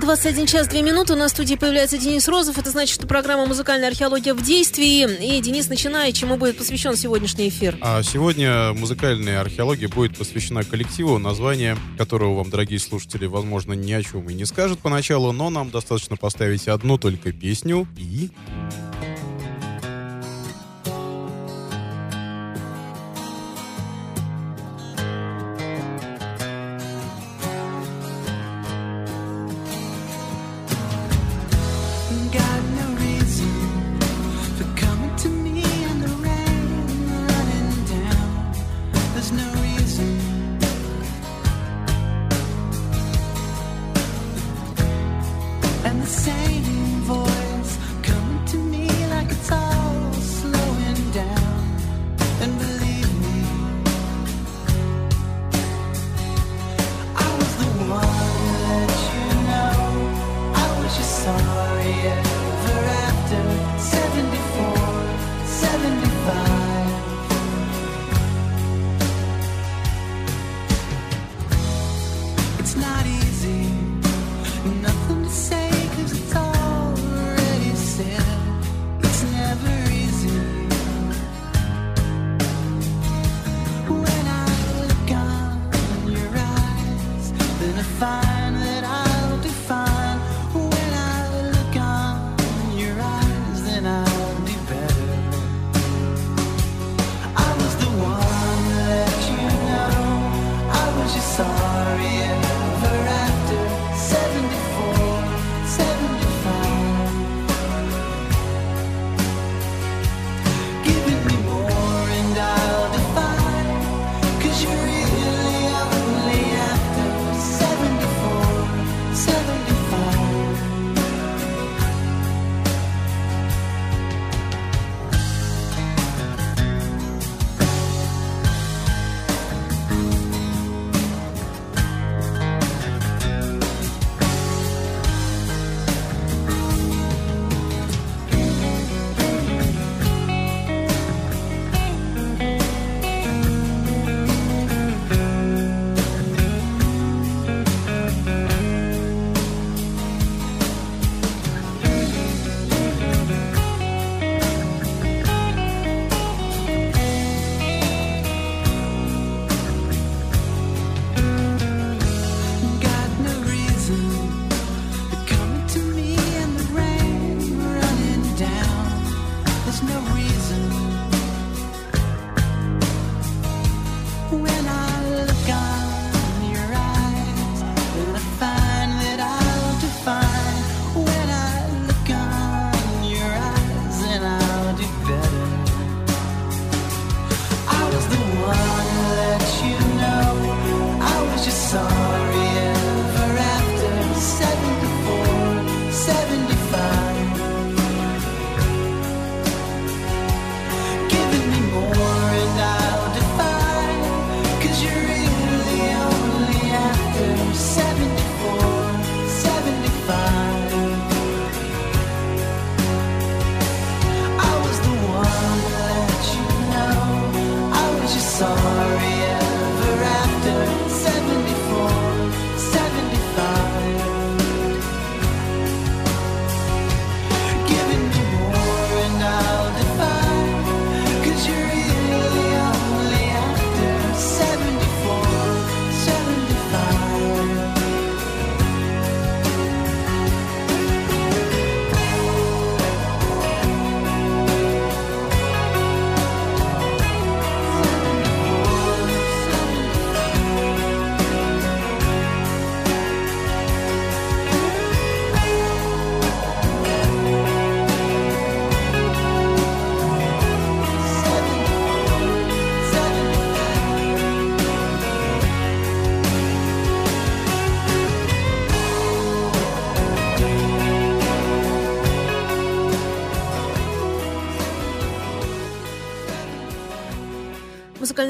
21 час 2 минуты. у нас в студии появляется Денис Розов. Это значит, что программа «Музыкальная археология в действии». И, Денис, начинай. Чему будет посвящен сегодняшний эфир? А сегодня музыкальная археология будет посвящена коллективу, название которого вам, дорогие слушатели, возможно, ни о чем и не скажет поначалу, но нам достаточно поставить одну только песню и...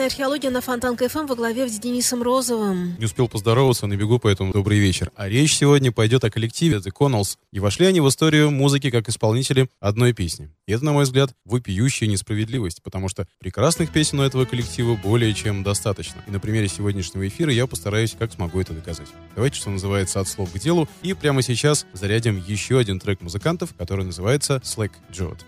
«Музыкальная археология» на Фонтан КФМ во главе с Денисом Розовым. Не успел поздороваться, на бегу, поэтому добрый вечер. А речь сегодня пойдет о коллективе The Connells. И вошли они в историю музыки как исполнители одной песни. И это, на мой взгляд, вопиющая несправедливость, потому что прекрасных песен у этого коллектива более чем достаточно. И на примере сегодняшнего эфира я постараюсь как смогу это доказать. Давайте, что называется, от слов к делу. И прямо сейчас зарядим еще один трек музыкантов, который называется «Slack Jot».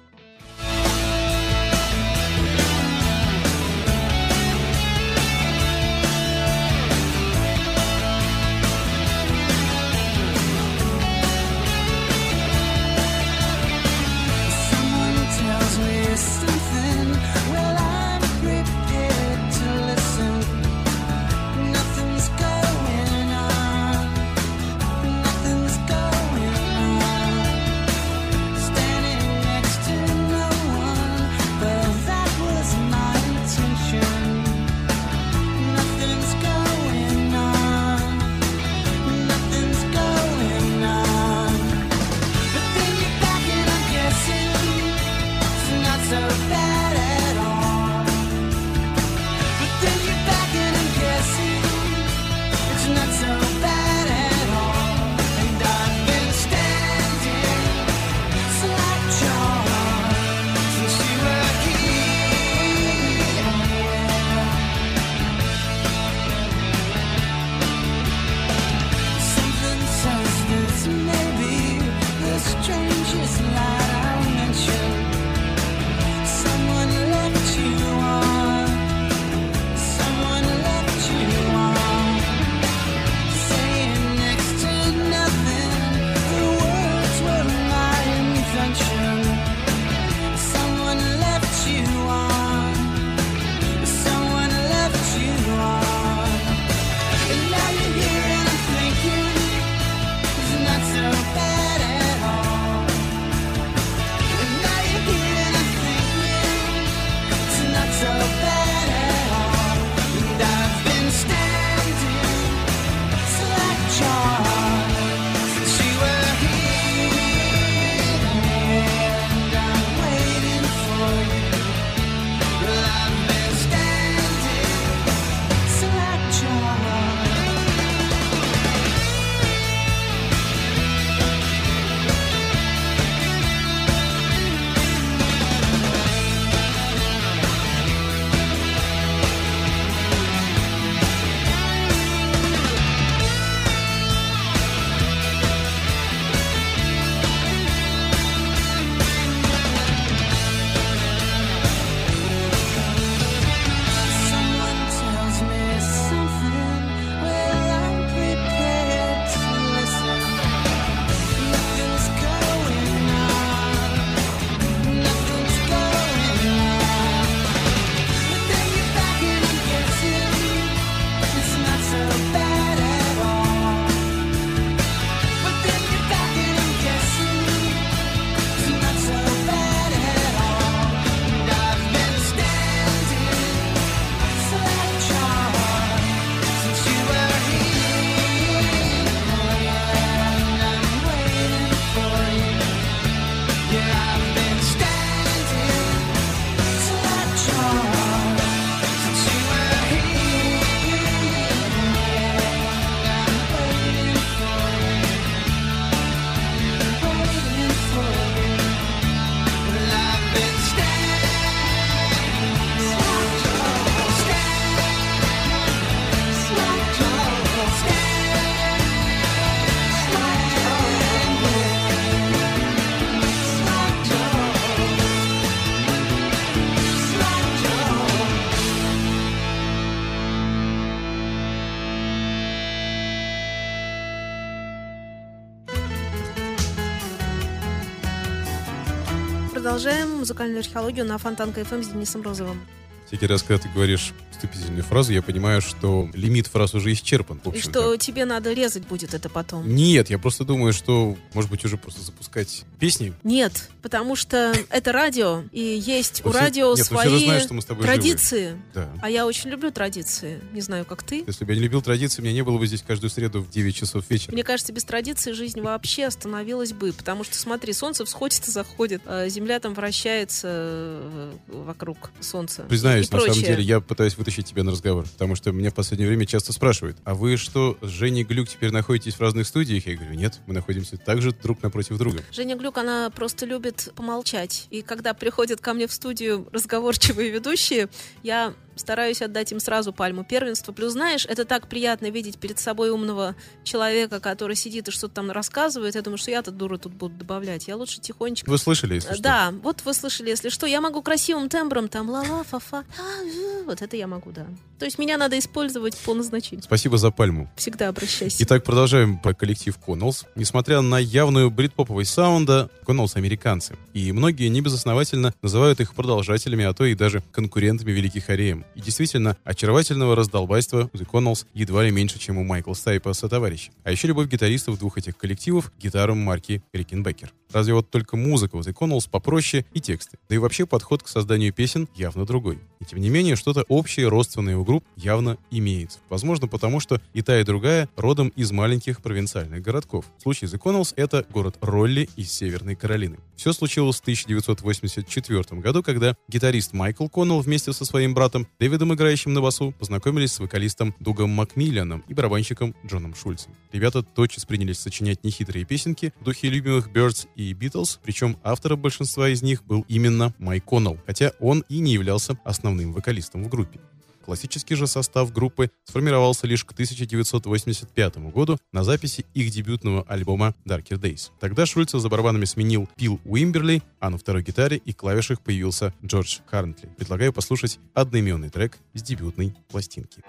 музыкальную археологию на Фонтанка FM эм с Денисом Розовым. Всякий раз, когда ты говоришь вступительную фразу, я понимаю, что лимит фраз уже исчерпан. И что тебе надо резать будет это потом. Нет, я просто думаю, что, может быть, уже просто запускать песни. Нет, потому что это радио, и есть у радио свои традиции. А я очень люблю традиции. Не знаю, как ты. Если бы я не любил традиции, меня не было бы здесь каждую среду в 9 часов вечера. Мне кажется, без традиции жизнь вообще остановилась бы, потому что, смотри, солнце всходит и заходит, а Земля там вращается э, вокруг солнца. Признаюсь, на самом деле, я пытаюсь вытащить тебя на разговор, потому что меня в последнее время часто спрашивают, а вы что, с Женей Глюк теперь находитесь в разных студиях? Я говорю, нет, мы находимся также друг напротив друга. Женя Глюк, она просто любит помолчать. И когда приходят ко мне в студию разговорчивые ведущие, я стараюсь отдать им сразу пальму первенства. Плюс, знаешь, это так приятно видеть перед собой умного человека, который сидит и что-то там рассказывает. Я думаю, что я-то дура тут буду добавлять. Я лучше тихонечко Вы слышали, если что? Да, вот вы слышали, если что, я могу красивым тембром там ла-ла, фа-фа, а, жу. вот это я могу, да. То есть меня надо использовать по назначению. Спасибо за пальму. Всегда обращайся. Итак, продолжаем про коллектив Connells. Несмотря на явную брит-поповость саунда, Connells американцы. И многие небезосновательно называют их продолжателями, а то и даже конкурентами великих R.E.M.. И действительно, очаровательного раздолбайства у The Connells едва ли меньше, чем у Майкла Стайпа со товарищи. А еще любовь гитаристов двух этих коллективов гитарам марки Rickenbacker. Разве вот только музыка у The Connells попроще и тексты. Да и вообще подход к созданию песен явно другой. И тем не менее, что-то общее, родственное у групп явно имеется. Возможно, потому что и та, и другая родом из маленьких провинциальных городков. В случае The Connells это город Роли из Северной Каролины. Все случилось в 1984 году, когда гитарист Майкл Коннелл вместе со своим братом Дэвидом, играющим на басу, познакомились с вокалистом Дугом Макмиллианом и барабанщиком Джоном Шульцем. Ребята тотчас принялись сочинять нехитрые песенки в духе любимых Birds и Beatles, причем автором большинства из них был именно Майк Коннелл, хотя он и не являлся основным вокалистом в группе. Классический же состав группы сформировался лишь к 1985 году на записи их дебютного альбома Darker Days. Тогда Шульца за барабанами сменил Пил Уимберли, а на второй гитаре и клавишах появился Джордж Харнтли. Предлагаю послушать одноименный трек с дебютной пластинки.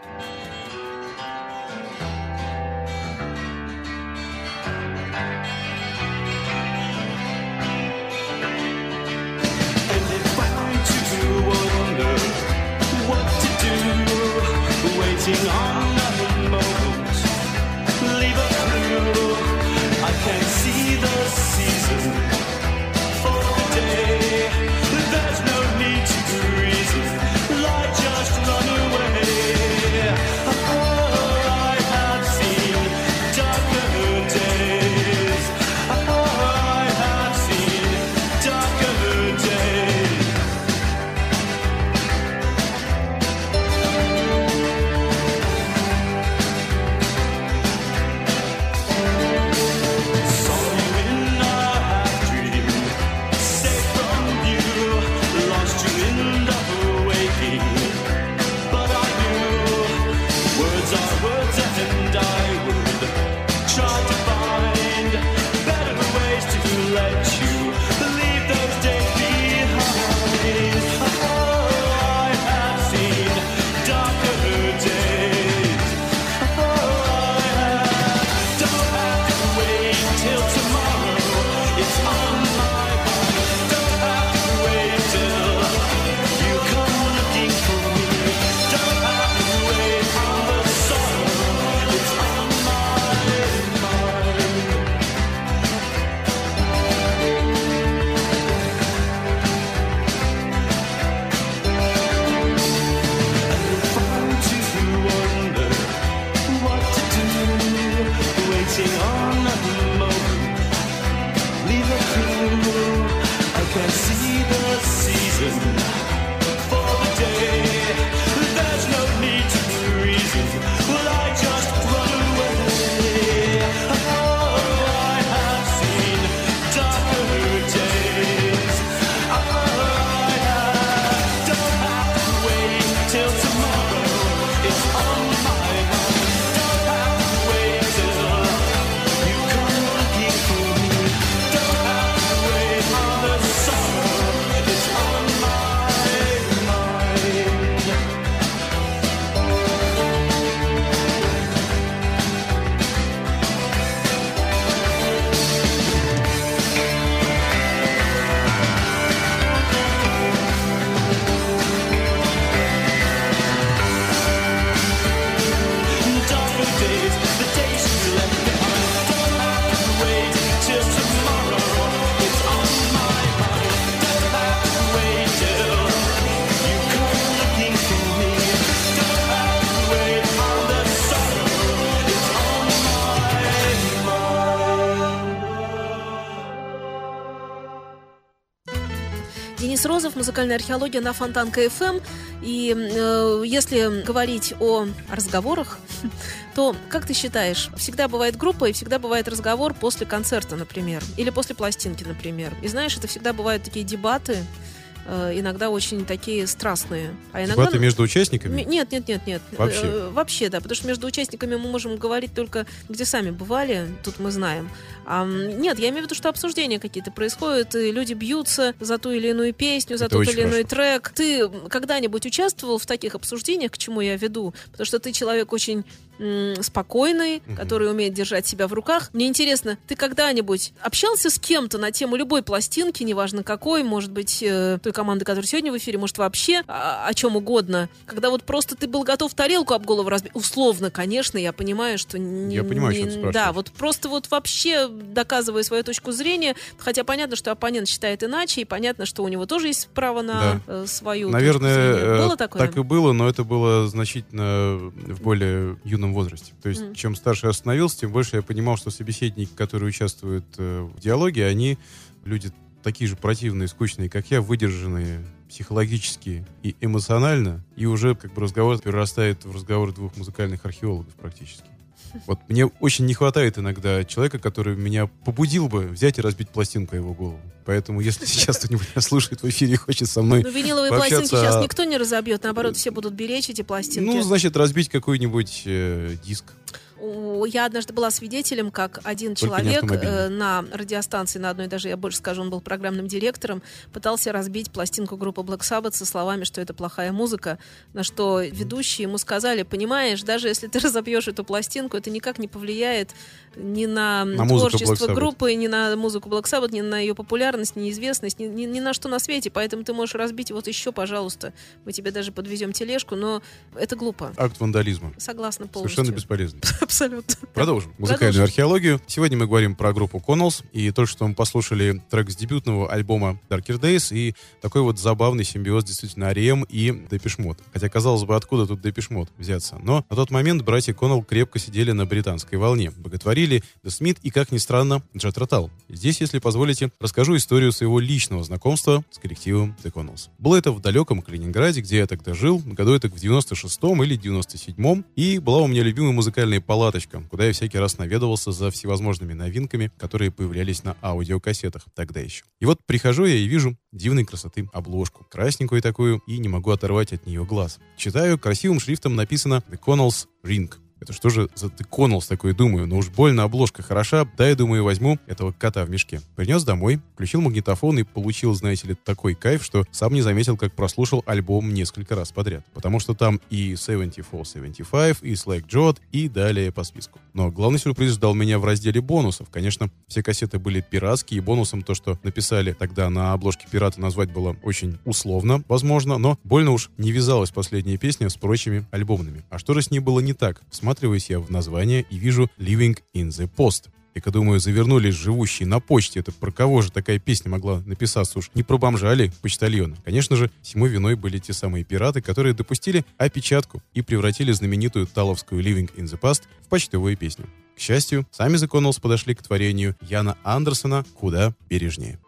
marching on. Музыкальная археология на Фонтанка ФМ. И э, если говорить о разговорах, то как ты считаешь, всегда бывает группа и всегда бывает разговор после концерта, например, или после пластинки, например. И знаешь, это всегда бывают такие дебаты, иногда очень такие страстные. А иногда... Дебаты между участниками? Нет, нет, нет, нет. Вообще? Э, Вообще, да, потому что между участниками мы можем говорить только, где сами бывали, тут мы знаем. А, нет, я имею в виду, что обсуждения какие-то происходят, и люди бьются за ту или иную песню, за Это тот или иной хорошо. трек. Ты когда-нибудь участвовал в таких обсуждениях, к чему я веду? Потому что ты человек очень спокойный, который умеет держать себя в руках. Мне интересно, ты когда-нибудь общался с кем-то на тему любой пластинки, неважно какой, может быть, э, той команды, которая сегодня в эфире, может, вообще а, о, чем угодно, когда вот просто ты был готов тарелку об голову разбить, условно, конечно, я понимаю, что... не- Я понимаю, о не- ты спрашиваешь. Да, вот просто вот вообще доказывая свою точку зрения, хотя понятно, что оппонент считает иначе, и понятно, что у него тоже есть право на Да. э, свою Наверное, зрения. э, Было такое? так и было, но это было значительно в более юном возрасте. То есть, Мгм. чем старше я становился, тем больше я понимал, что собеседники, которые участвуют э, в диалоге, они люди такие же противные, скучные, как я, выдержанные психологически и эмоционально, и уже как бы разговор перерастает в разговор двух музыкальных археологов практически. Вот мне очень не хватает иногда человека, который меня побудил бы взять и разбить пластинку его голову. Поэтому, если сейчас кто-нибудь меня слушает в эфире и хочет со мной Ну, виниловые пообщаться пластинки сейчас никто не разобьет, наоборот, все будут беречь эти пластинки. Ну, значит, разбить какой-нибудь э, диск. Я однажды была свидетелем, как один Только человек э, на радиостанции, на одной даже, я больше скажу, он был программным директором, пытался разбить пластинку группы Black Sabbath со словами, что это плохая музыка, на что ведущие ему сказали, понимаешь, даже если ты разобьешь эту пластинку, это никак не повлияет ни на, На творчество группы, ни на музыку Black Sabbath, ни на ее популярность, ни известность, ни, ни- ни на что на свете, поэтому ты можешь разбить вот еще, пожалуйста, мы тебе даже подвезем тележку, но это глупо. Акт вандализма. Согласна полностью. Совершенно бесполезный. Абсолютно. Продолжим. Музыкальную Продолжим. археологию. Сегодня мы говорим про группу Connells. И только что мы послушали трек с дебютного альбома Darker Days. И такой вот забавный симбиоз действительно Арием и Депешмот. Хотя, казалось бы, откуда тут Депешмот взяться. Но на тот момент братья Коннелл крепко сидели на британской волне. Боготворили The Смит и, как ни странно, Джет Ротал. Здесь, если позволите, расскажу историю своего личного знакомства с коллективом The Connells. Было это в далеком Калининграде, где я тогда жил, году это в 96-м или 97-м, и была у меня любимая музыкальная палаточка, куда я всякий раз наведывался за всевозможными новинками, которые появлялись на аудиокассетах тогда еще. И вот прихожу я и вижу дивной красоты обложку, красненькую такую, и не могу оторвать от нее глаз. Читаю, красивым шрифтом написано The Connells Ring. Это что же за Connells такой, думаю, ну уж больно обложка хороша, да, я думаю, возьму этого кота в мешке. Принес домой, включил магнитофон и получил, знаете ли, такой кайф, что сам не заметил, как прослушал альбом несколько раз подряд. Потому что там и 74-75, и Slack Jot, и далее по списку. Но главный сюрприз ждал меня в разделе бонусов. Конечно, все кассеты были пиратские, и бонусом то, что написали тогда на обложке пирата, назвать было очень условно, возможно, но больно уж не вязалась последняя песня с прочими альбомными. А что же с ней было не так? Всматриваюсь я в название и вижу «Living in the Post». И-ка, думаю, завернулись живущие на почте. Это про кого же такая песня могла написаться уж? Не про бомжа ли, почтальона? Конечно же, всему виной были те самые пираты, которые допустили опечатку и превратили знаменитую таловскую «Living in the Past» в почтовую песню. К счастью, сами The Connells подошли к творению Яна Андерсона куда бережнее.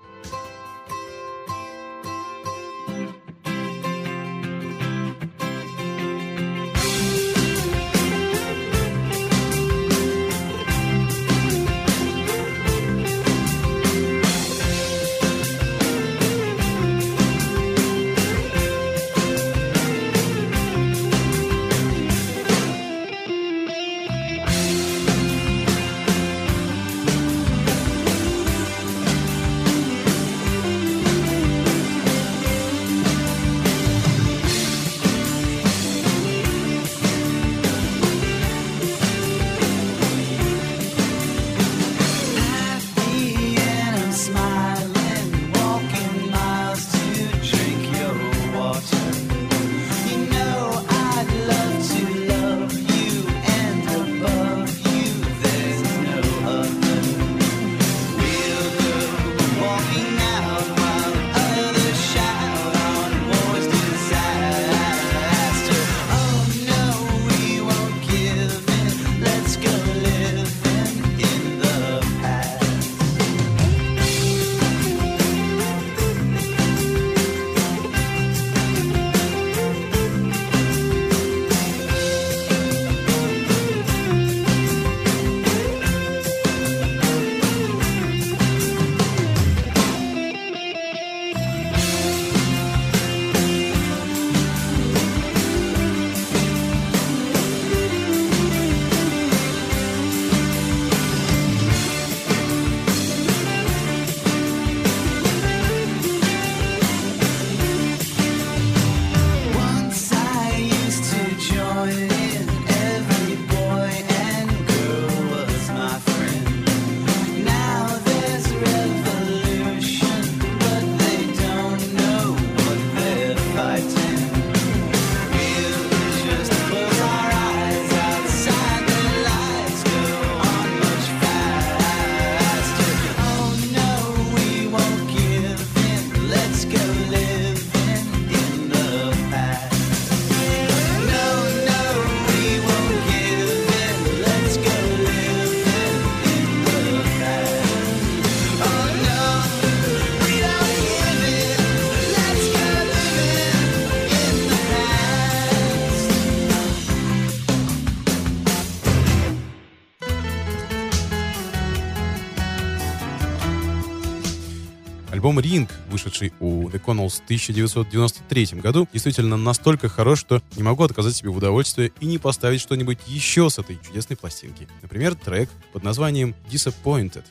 Connells в 1993 году, действительно настолько хорош, что не могу отказать себе в удовольствии и не поставить что-нибудь еще с этой чудесной пластинки. Например, трек под названием «Disappointed».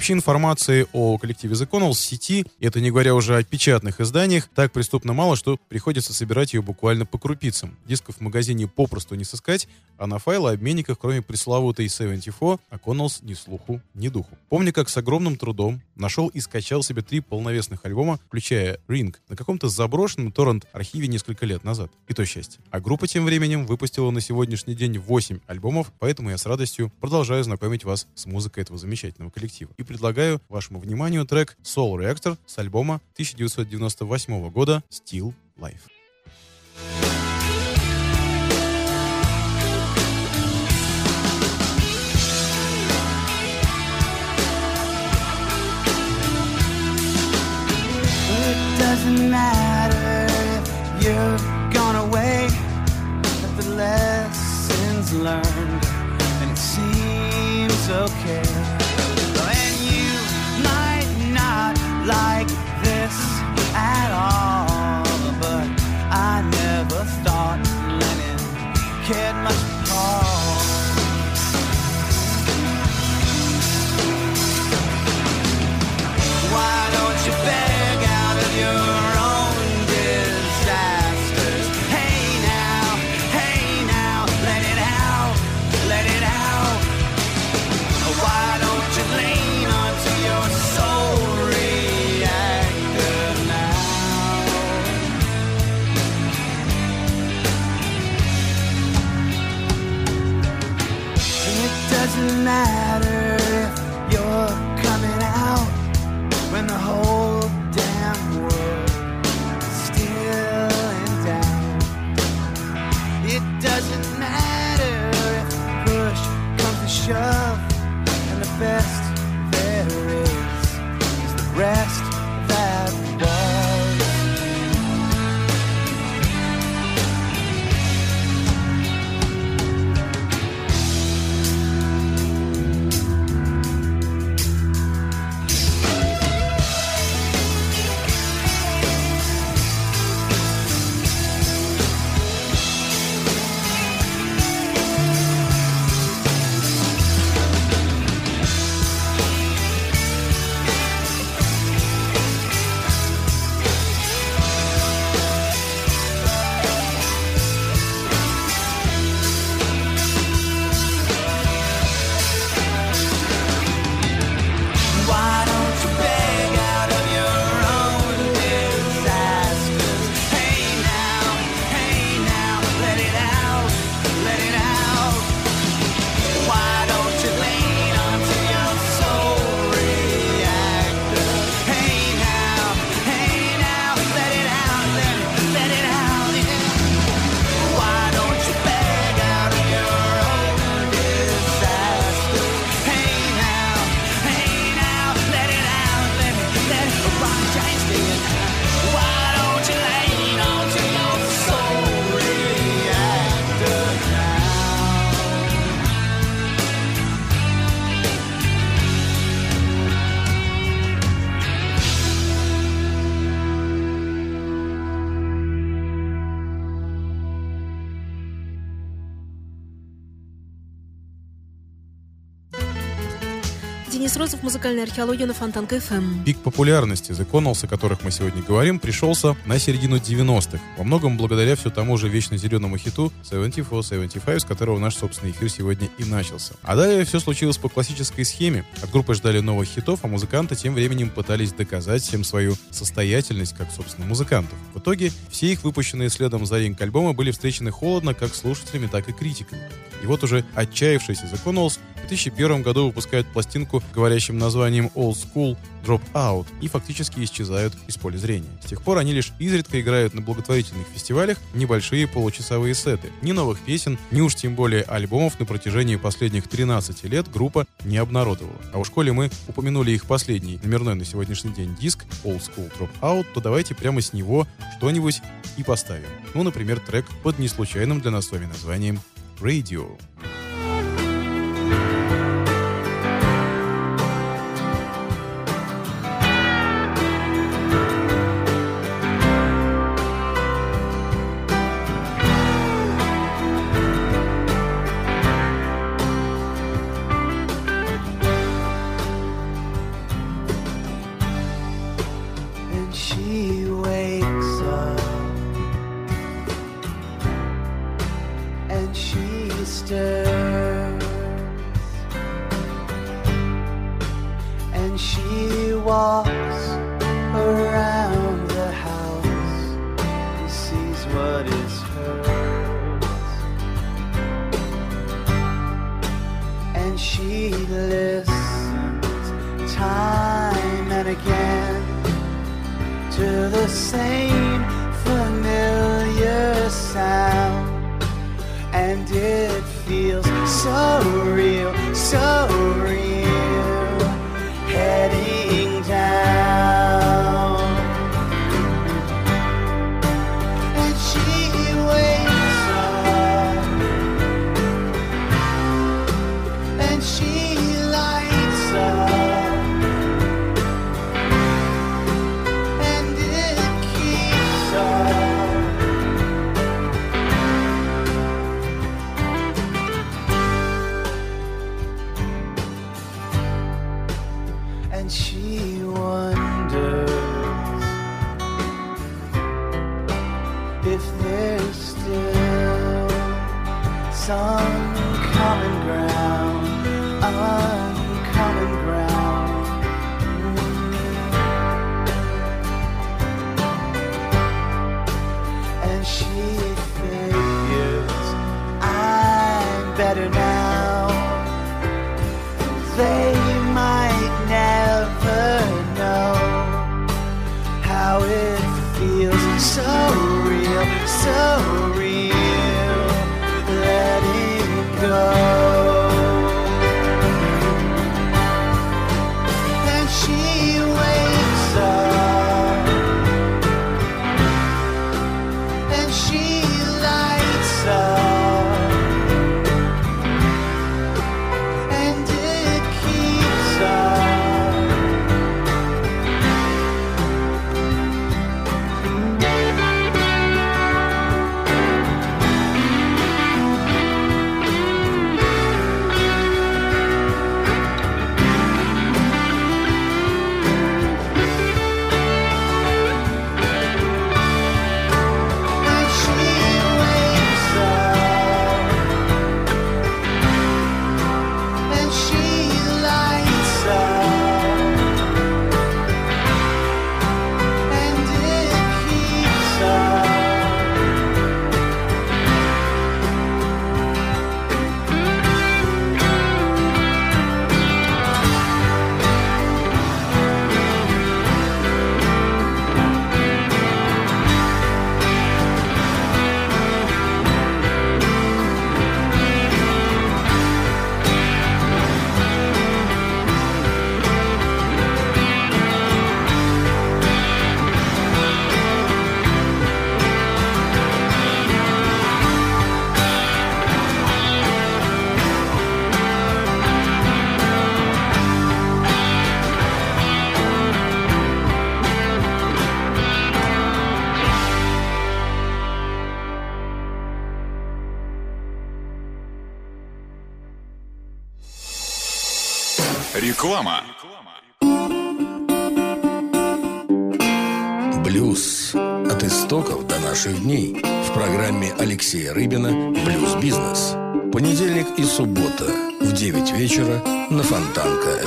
Вообще информации о коллективе The Connells в сети, это не говоря уже о печатных изданиях, так преступно мало, что приходится собирать ее буквально по крупицам. Дисков в магазине попросту не сыскать, а на файлообменниках, кроме пресловутой 74, о Connells ни слуху, ни духу. Помню, как с огромным трудом нашел и скачал себе три полновесных альбома, включая Ring, на каком-то заброшенном торрент-архиве несколько лет назад. И то счастье. А группа тем временем выпустила на сегодняшний день 8 альбомов, поэтому я с радостью продолжаю знакомить вас с музыкой этого замечательного коллектива. И предлагаю вашему вниманию трек Soul Reactor с альбома 1998 года Still Life. Doesn't matter. If you've gone away, but the lessons learned, and it seems okay. Музыкальная археология на Фонтанка ФМ. Пик популярности The Connells, о которых мы сегодня говорим, пришелся на середину 90-х. Во многом благодаря все тому же вечно зеленому хиту 74-75, с которого наш собственный эфир сегодня и начался. А далее все случилось по классической схеме. От группы ждали новых хитов, а музыканты тем временем пытались доказать всем свою состоятельность как, собственно, музыкантов. В итоге все их выпущенные следом за Ринг альбомы были встречены холодно как слушателями, так и критиками. И вот уже отчаявшиеся The Connells в 2001 году выпускают пластинку, говорящим названием Old School Drop Out, и фактически исчезают из поля зрения. С тех пор они лишь изредка играют на благотворительных фестивалях небольшие получасовые сеты. Ни новых песен, ни уж тем более альбомов на протяжении последних 13 лет группа не обнародовала. А уж коли мы упомянули их последний номерной на сегодняшний день диск Old School Drop Out, то давайте прямо с него что-нибудь и поставим. Ну, например, трек под неслучайным для нас с вами названием Radio. And she wonders if there's still some Алексея Рыбина «Блюз-бизнес». Понедельник и суббота в 9 вечера на Фонтанка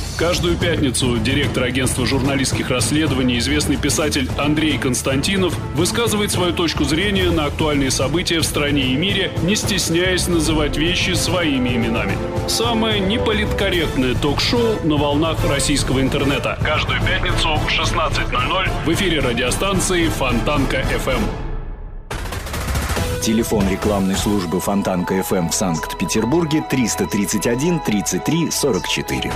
Каждую пятницу директор агентства журналистских расследований, известный писатель Андрей Константинов высказывает свою точку зрения на актуальные события в стране и мире, не стесняясь называть вещи своими именами. Самое неполиткорректное ток-шоу на волнах российского интернета. Каждую пятницу в 16.00 в эфире радиостанции Фонтанка FM. Телефон рекламной службы Фонтанка FM в Санкт-Петербурге 331 33 44.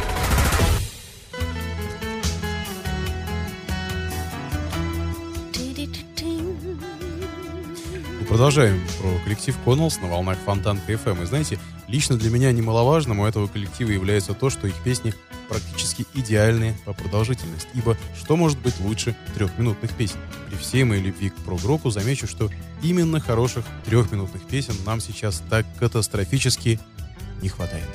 Продолжаем про коллектив Connells на волнах Фонтан КФМ. И знаете, лично для меня немаловажным у этого коллектива является то, что их песни практически идеальные по продолжительности. Ибо что может быть лучше трехминутных песен? При всей моей любви к прогроку замечу, что именно хороших трехминутных песен нам сейчас так катастрофически не хватает.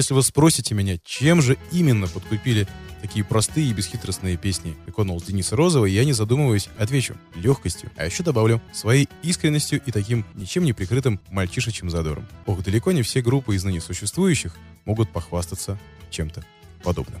Если вы спросите меня, чем же именно подкупили такие простые и бесхитростные песни Эконулс Дениса Розова, я не задумываясь отвечу легкостью, а еще добавлю своей искренностью и таким ничем не прикрытым мальчишечьим задором. Ох, далеко не все группы из ныне существующих могут похвастаться чем-то подобным.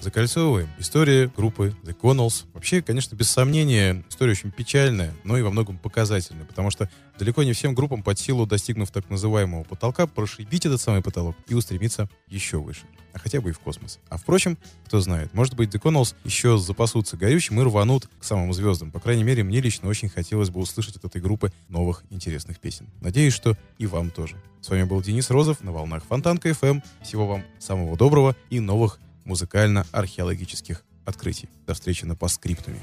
Закольцовываем. История группы The Connells. Вообще, конечно, без сомнения, история очень печальная, но и во многом показательная, потому что далеко не всем группам под силу, достигнув так называемого потолка, прошибить этот самый потолок и устремиться еще выше. А хотя бы и в космос. А впрочем, кто знает, может быть, The еще запасутся горючим и рванут к самым звездам. По крайней мере, мне лично очень хотелось бы услышать от этой группы новых интересных песен. Надеюсь, что и вам тоже. С вами был Денис Розов на волнах Фонтанка FM. Всего вам самого доброго и новых музыкально-археологических открытий. До встречи на постскриптуме.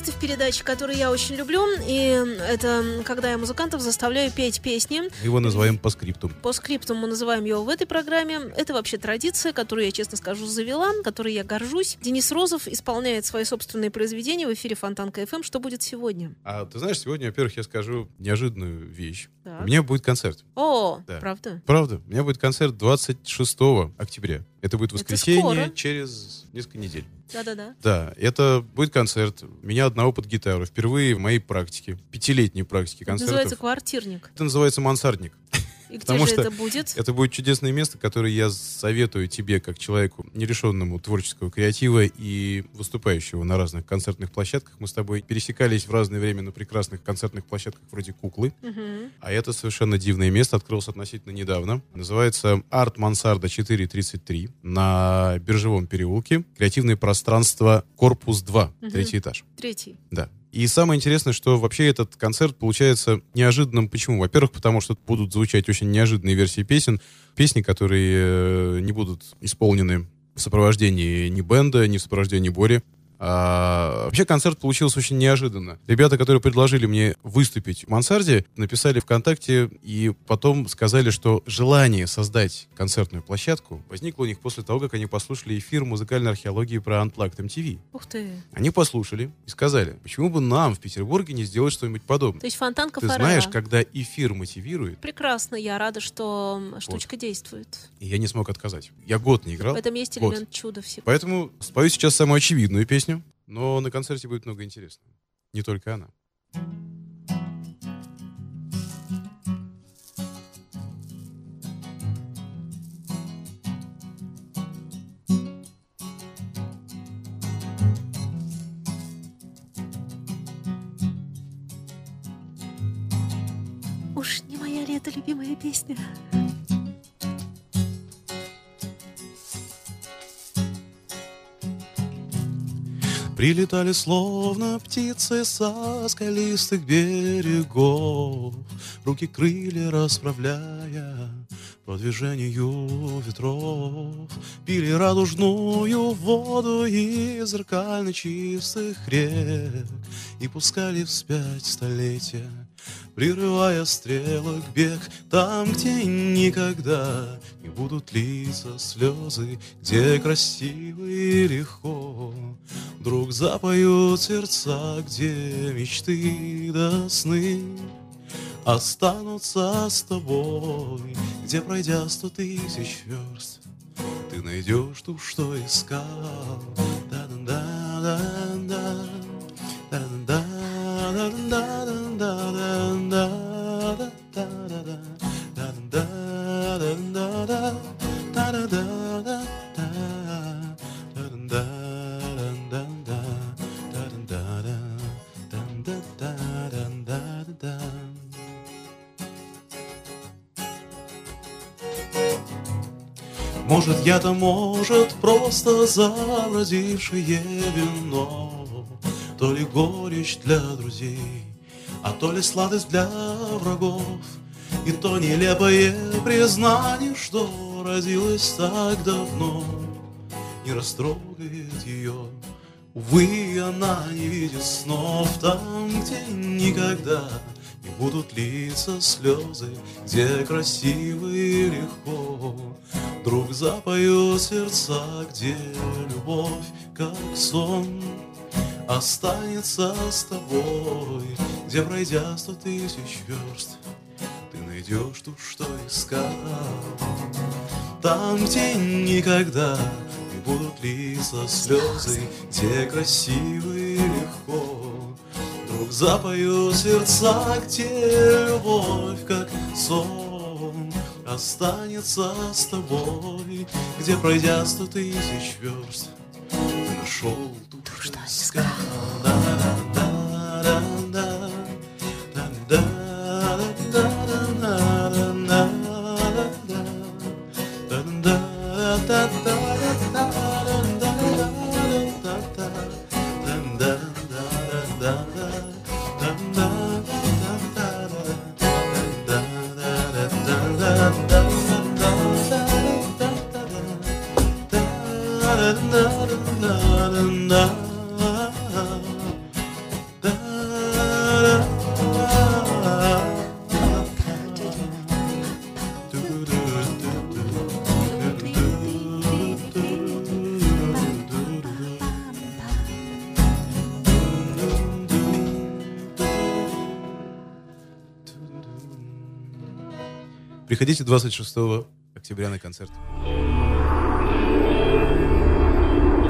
Наступает то место в передаче, которое я очень люблю, и это когда я музыкантов заставляю петь песни. Его называем по скрипту. По скрипту мы называем его в этой программе. Это вообще традиция, которую я, честно скажу, завела, которой я горжусь. Денис Розов исполняет свои собственные произведения в эфире Фонтанка ФМ. Что будет сегодня? А ты знаешь, сегодня, во-первых, я скажу неожиданную вещь. Так. У меня будет концерт. О, Да. правда? Правда, у меня будет концерт 26 октября. Это будет Это воскресенье скоро. через несколько недель. Да-да-да. Да, это будет концерт. Меня одного под гитару. Впервые в моей практике, пятилетней практике Это концертов. называется квартирник. Это называется мансардник. И где Потому же что это будет? Это будет чудесное место, которое я советую тебе, как человеку нерешенному творческого креатива и выступающего на разных концертных площадках. Мы с тобой пересекались в разное время на прекрасных концертных площадках вроде «Куклы». Мгм. А это совершенно дивное место, открылось относительно недавно. Называется «Арт Мансарда 433» на Биржевом переулке. Креативное пространство «Корпус 2», Мгм. третий этаж. Третий. Да. И самое интересное, что вообще этот концерт получается неожиданным. Почему? Во-первых, потому что будут звучать очень неожиданные версии песен. Песни, которые э, не будут исполнены в сопровождении ни бенда, ни в сопровождении Бори. А, вообще концерт получился очень неожиданно. Ребята, которые предложили мне выступить в мансарде, написали ВКонтакте и потом сказали, что желание создать концертную площадку возникло у них после того, как они послушали эфир музыкальной археологии про Unplugged MTV. Ух ты. Они послушали и сказали, почему бы нам в Петербурге не сделать что-нибудь подобное. То есть Фонтанка Ты знаешь, когда эфир мотивирует, Прекрасно, я рада, что штучка действует. и я не смог отказать. Я год не играл. В этом есть Год. элемент чуда всего. Поэтому спою сейчас самую очевидную песню, но на концерте будет много интересного. Не только она. Уж не моя ли это любимая песня? Прилетали словно птицы со скалистых берегов, Руки крылья расправляя по движению ветров, Пили радужную воду из зеркально чистых рек И пускали вспять столетия, прерывая стрелок бег Там, где никогда не будут литься слезы, Где красиво и легко Вдруг запоют сердца, где мечты до сны Останутся с тобой, где пройдя сто тысяч верст Ты найдешь ту, что искал. Да-да-да-да-да, я-то, может, просто забродившее вино, То ли горечь для друзей, а то ли сладость для врагов, И то нелепое признание, что родилось так давно, Не растрогает ее. Увы, она не видит снов там, где никогда не будут литься слезы, где красиво и легко. Вдруг запоют сердца, где любовь, как сон, Останется с тобой, где пройдя сто тысяч верст, Ты найдешь ту, что искал. Там, где никогда не будут литься слезы, Где красиво и легко, Вдруг запоют сердца, где любовь, как сон, Останется с тобой, где пройдя сто тысяч верст, нашел ту, что искал. Приходите 26 октября на концерт.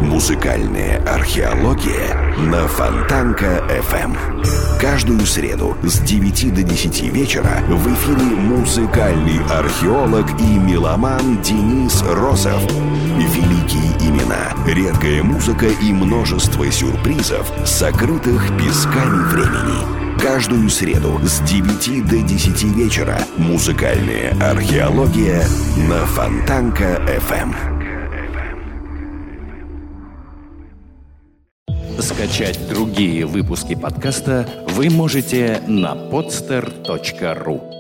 Музыкальная археология на Фонтанка FM. Каждую среду с 9 до 10 вечера в эфире музыкальный археолог и меломан Денис Росов. Великие имена, редкая музыка и множество сюрпризов, сокрытых песками времени. Каждую среду с 9 до 10 вечера музыкальная археология на Фонтанка FM. Скачать другие выпуски подкаста вы можете на podster.ru